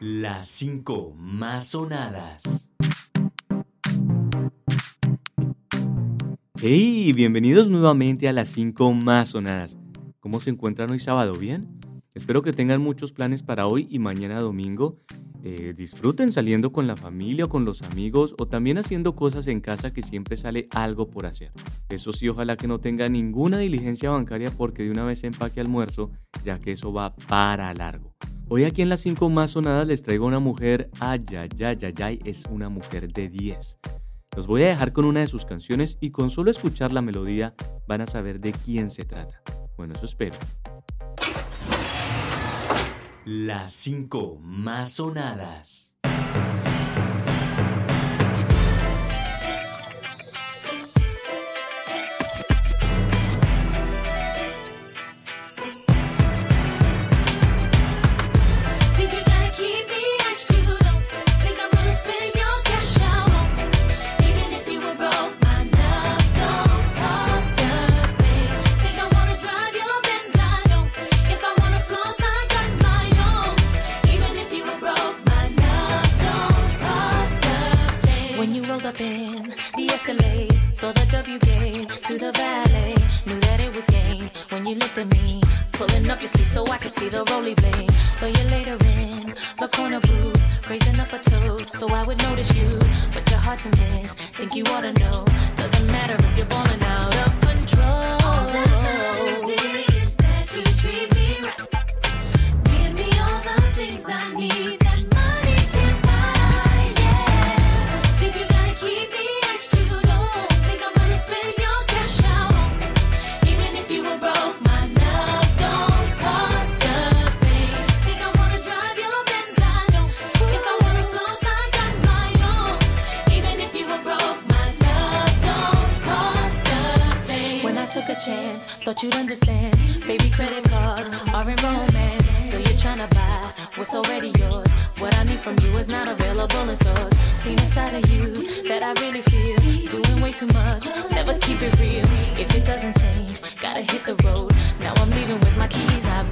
Las 5 más sonadas. Hey, bienvenidos nuevamente a las 5 más sonadas. ¿Cómo se encuentran hoy sábado? ¿Bien? Espero que tengan muchos planes para hoy y mañana domingo. Eh, disfruten saliendo con la familia o con los amigos o también haciendo cosas en casa que siempre sale algo por hacer. Eso sí, ojalá que no tenga ninguna diligencia bancaria porque de una vez empaque almuerzo, ya que eso va para largo. Hoy aquí en las 5 más sonadas les traigo una mujer, ay, ay, ay, ay, ay, es una mujer de 10. Los voy a dejar con una de sus canciones y con solo escuchar la melodía van a saber de quién se trata. Bueno, eso espero. Las 5 más sonadas. The Escalade, saw the W gate to the valet, knew that it was game when you looked at me. Pulling up your sleeve so I could see the roly blade. So you later in the corner booth, raising up a toast so I would notice you. But you're hard to miss, think you ought to know. Doesn't matter if you're balling out of control. All that matters is that you treat me right. Give me all the things I need took a chance, thought you'd understand. Baby, credit cards are in romance. Still you're trying to buy what's already yours. What I need from you is not available in stores. Seen a side of you that I really feel. Doing way too much, never keep it real. If it doesn't change, gotta hit the road. Now I'm leaving with my keys, I've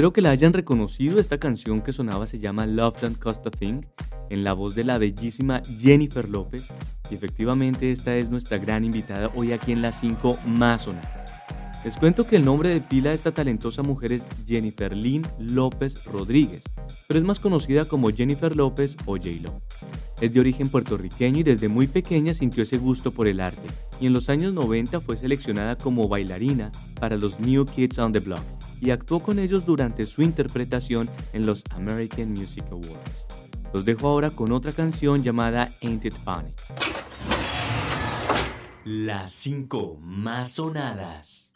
Espero que la hayan reconocido. Esta canción que sonaba se llama Love Don't Cost a Thing, en la voz de la bellísima Jennifer López. Y efectivamente, esta es nuestra gran invitada hoy aquí en las 5 más sonadas. Les cuento que el nombre de pila de esta talentosa mujer es Jennifer Lynn López Rodríguez, pero es más conocida como Jennifer López o J-Lo. Es de origen puertorriqueño y desde muy pequeña sintió ese gusto por el arte, y en los años 90 fue seleccionada como bailarina para los New Kids on the Block, y actuó con ellos durante su interpretación en los American Music Awards. Los dejo ahora con otra canción llamada Ain't It Funny. Las 5 más sonadas.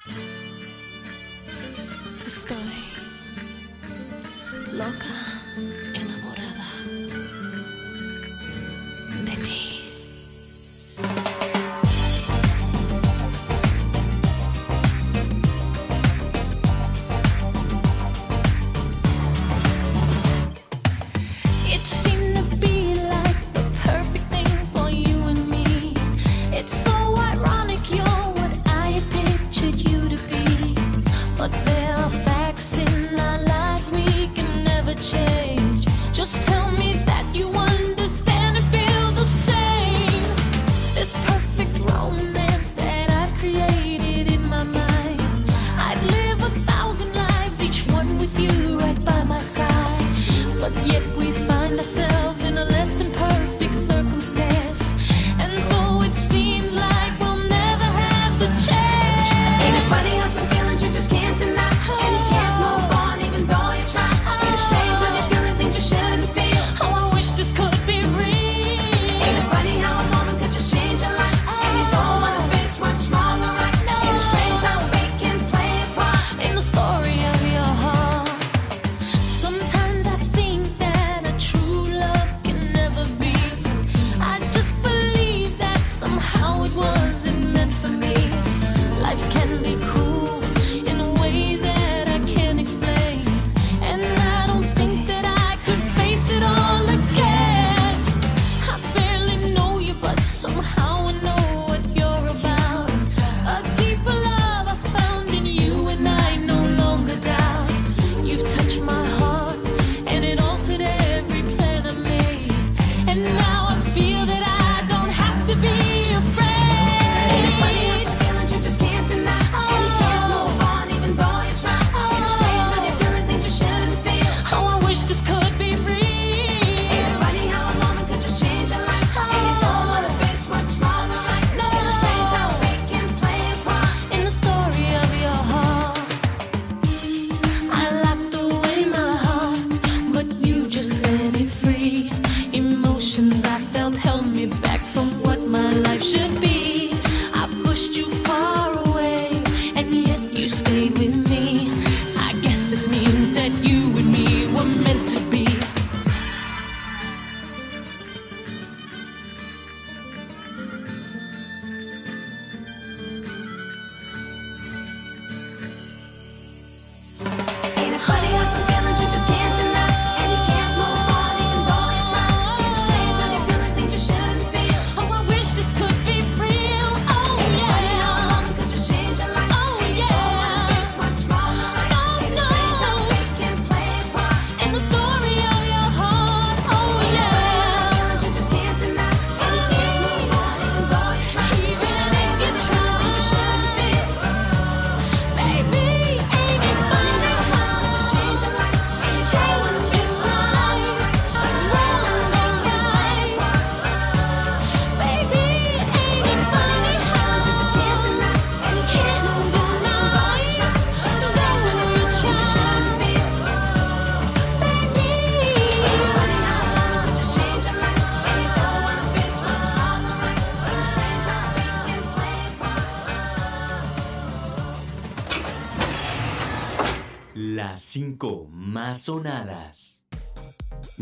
sonadas.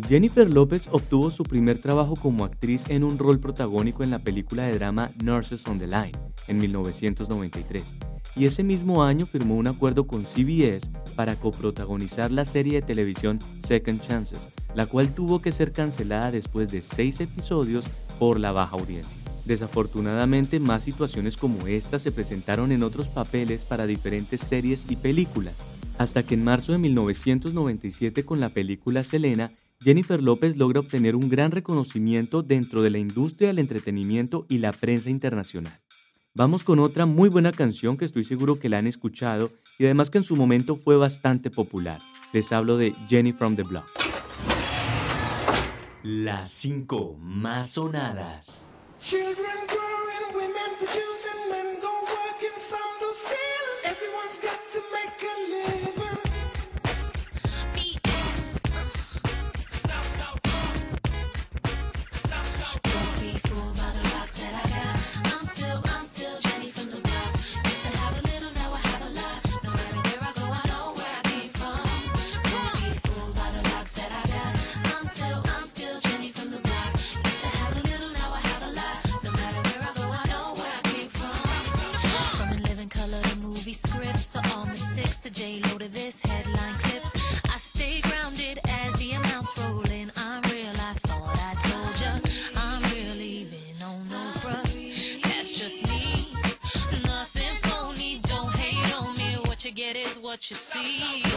Jennifer López obtuvo su primer trabajo como actriz en un rol protagónico en la película de drama Nurses on the Line en 1993 y ese mismo año firmó un acuerdo con CBS para coprotagonizar la serie de televisión Second Chances, la cual tuvo que ser cancelada después de seis episodios por la baja audiencia. Desafortunadamente, más situaciones como esta se presentaron en otros papeles para diferentes series y películas, hasta que en marzo de 1997 con la película Selena, Jennifer López logra obtener un gran reconocimiento dentro de la industria del entretenimiento y la prensa internacional. Vamos con otra muy buena canción que estoy seguro que la han escuchado y además que en su momento fue bastante popular. Les hablo de Jenny from the Block. Las 5 más sonadas. Children, growing, women, what you see.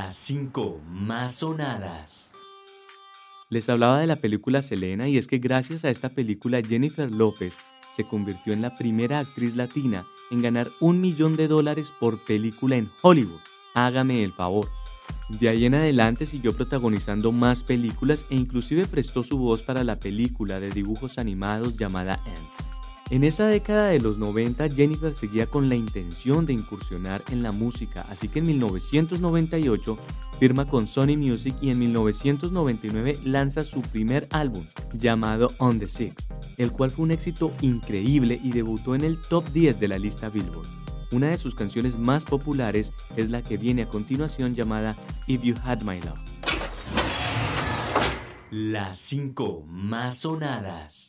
Las 5 más sonadas. Les hablaba de la película Selena y es que gracias a esta película Jennifer López se convirtió en la primera actriz latina en ganar un millón de dólares por película en Hollywood. Hágame el favor. De ahí en adelante siguió protagonizando más películas e inclusive prestó su voz para la película de dibujos animados llamada Ants. En esa década de los 90, Jennifer seguía con la intención de incursionar en la música, así que en 1998 firma con Sony Music y en 1999 lanza su primer álbum, llamado On the Six, el cual fue un éxito increíble y debutó en el top 10 de la lista Billboard. Una de sus canciones más populares es la que viene a continuación llamada If You Had My Love. Las 5 más sonadas.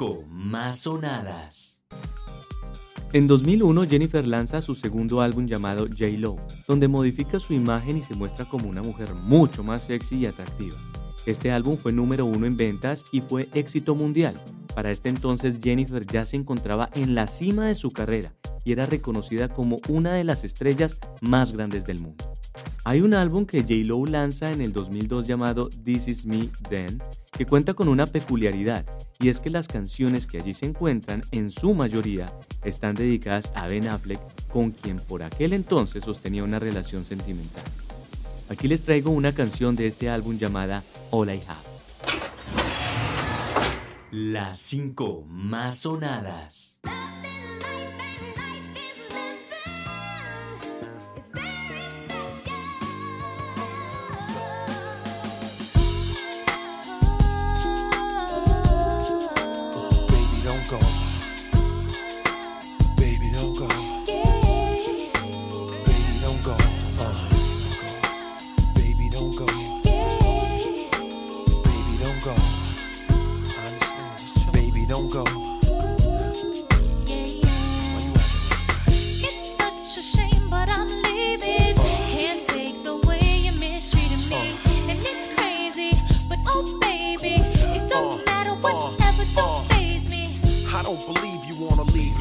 5 más sonadas. En 2001 Jennifer lanza su segundo álbum llamado J-Lo, donde modifica su imagen y se muestra como una mujer mucho más sexy y atractiva. Este álbum fue número uno en ventas y fue éxito mundial. Para este entonces Jennifer ya se encontraba en la cima de su carrera y era reconocida como una de las estrellas más grandes del mundo. Hay un álbum que J-Lo lanza en el 2002 llamado This Is Me Then, que cuenta con una peculiaridad, y es que las canciones que allí se encuentran, en su mayoría, están dedicadas a Ben Affleck, con quien por aquel entonces sostenía una relación sentimental. Aquí les traigo una canción de este álbum llamada All I Have. Las 5 más sonadas.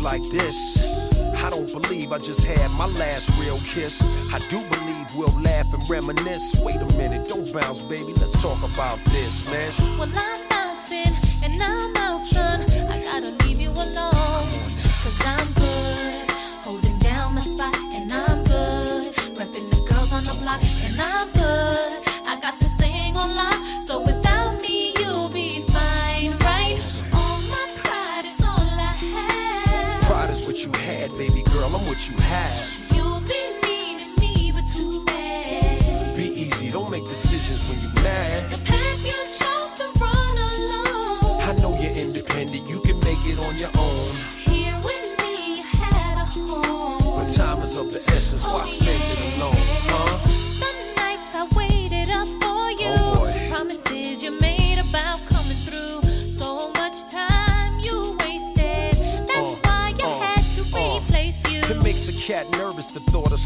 Like this. I don't believe I just had my last real kiss. I do believe we'll laugh and reminisce. Wait a minute, don't bounce, baby. Let's talk about this, man. Well, I'm bouncing and I'm out, son. I gotta leave you alone. Cause I'm good. Holding down my spot and I'm good. Repping the girls on the block and I'm good. What you have. You'll be needing me, but too bad. Be easy, don't make decisions when you're mad. The path you chose to run alone. I know you're independent, you can make it on your own. Here with me, you had a home. But time is of the essence, why oh, spend it alone, huh?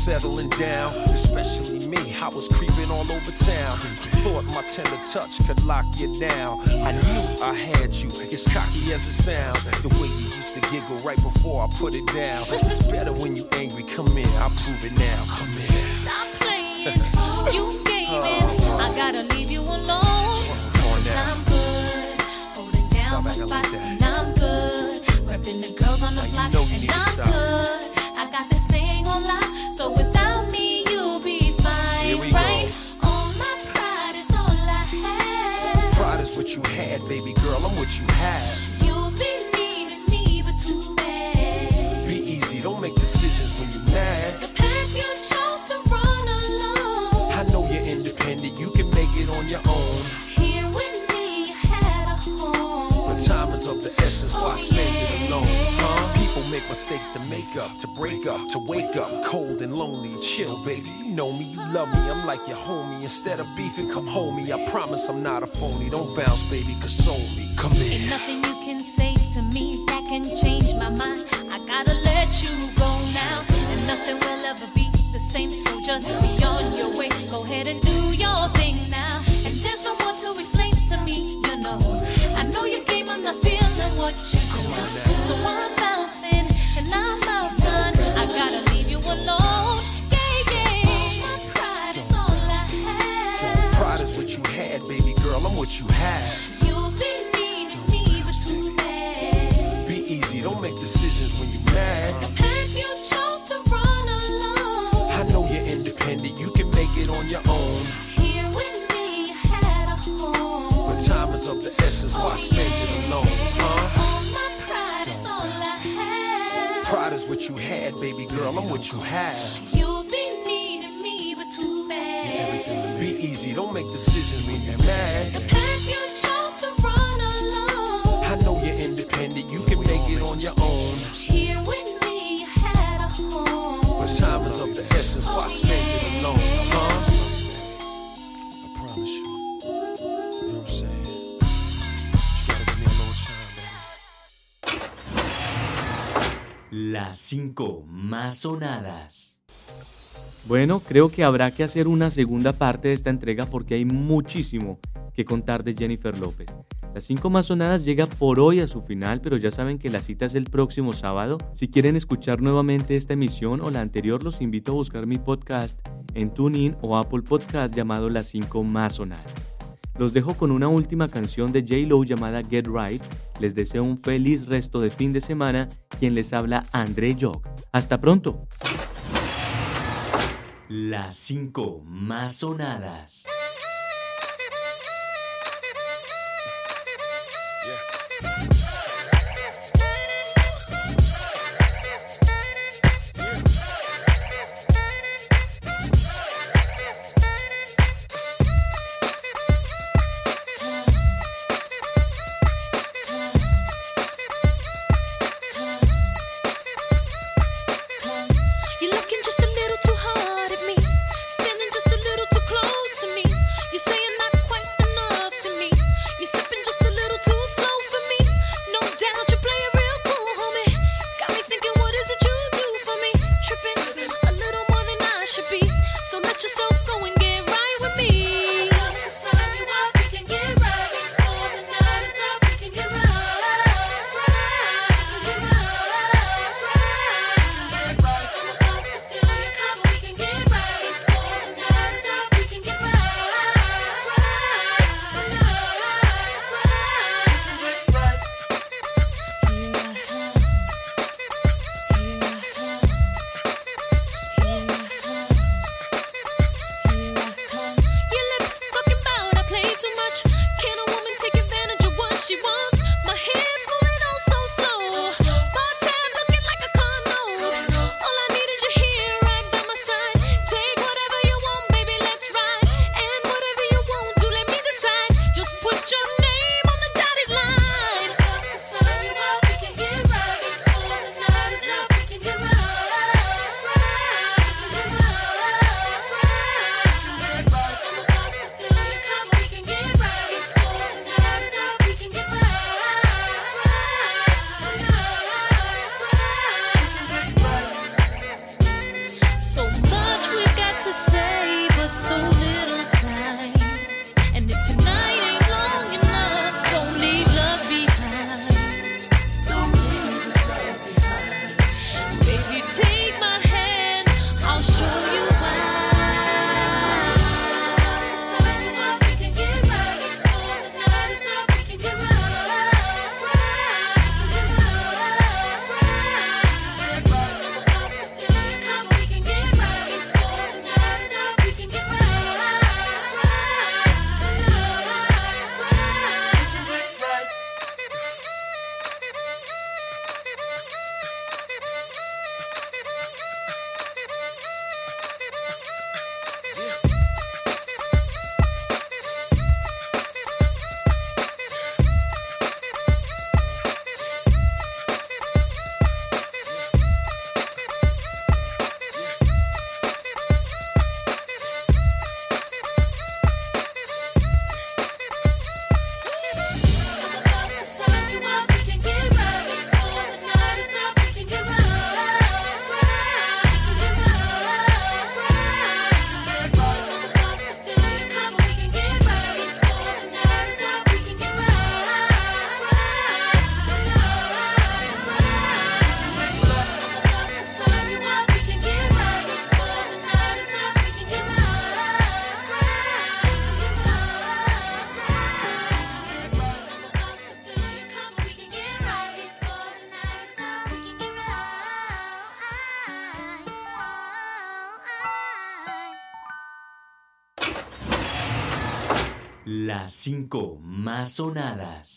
Settling down. Especially me, I was creeping all over town. Thought my tender touch could lock you down. I knew I had you, as cocky as it sounds. The way you used to giggle right before I put it down. It's better when you angry. Come in, I'll prove it now. Come in. Stop playing. you gaming. I gotta leave you alone. Come on Cause now. I'm good. Holding down my spot. like and I'm good. Repping the girls on the Now you block. know you and I'm stop. good. I got what you have. You'll be needing me, but too bad. Be easy, don't make decisions when you're mad. The path you chose to run alone. I know you're independent, you can make it on your own. Here with me, you had a home. But time is of the essence, why oh, spend it alone? Huh? People make mistakes to make up, to break up, to wake up, cold and lonely. Chill, baby. You know me, you love me. I'm like your homie. Instead of beefing, come home me. I promise I'm not a phony. Don't bounce, baby, console me. Come in. Nothing you can say to me that can change my mind. I gotta let you go now. And nothing will ever be the same. So just be on your way. Go ahead and do your thing now. And there's no more to explain to me, you know. I know your game, I'm not feeling what you do. So I'm bouncing and I'm out, son. I gotta leave you alone. Yeah, yeah. My pride is all I have. Pride is what you had, baby girl. I'm what you have. Don't make decisions when you're mad. The path you chose to run alone. I know you're independent, you can make it on your own. Here with me, you had a home. But time is of the essence, why oh, spend it alone? Huh? All my pride is all I have. Pride is what you had, baby girl. I'm what you have. You'll be needing me, but too bad. Be easy, don't make decisions when you're mad. Independent, you can make it on your own. Here with me, you had a home. But time is of the essence, why spend it alone? Huh? I promise you. You know what I'm saying? You gotta give me a little time, baby. Las 5 más sonadas. Bueno, creo que habrá que hacer una segunda parte de esta entrega porque hay muchísimo que contar de Jennifer López. Las 5 más sonadas llega por hoy a su final, pero ya saben que la cita es el próximo sábado. Si quieren escuchar nuevamente esta emisión o la anterior, los invito a buscar mi podcast en TuneIn o Apple Podcast llamado Las 5 más sonadas. Los dejo con una última canción de J-Lo llamada Get Right. Les deseo un feliz resto de fin de semana. Quien les habla, André Jog. Hasta pronto. Las 5 más sonadas. Cinco más sonadas.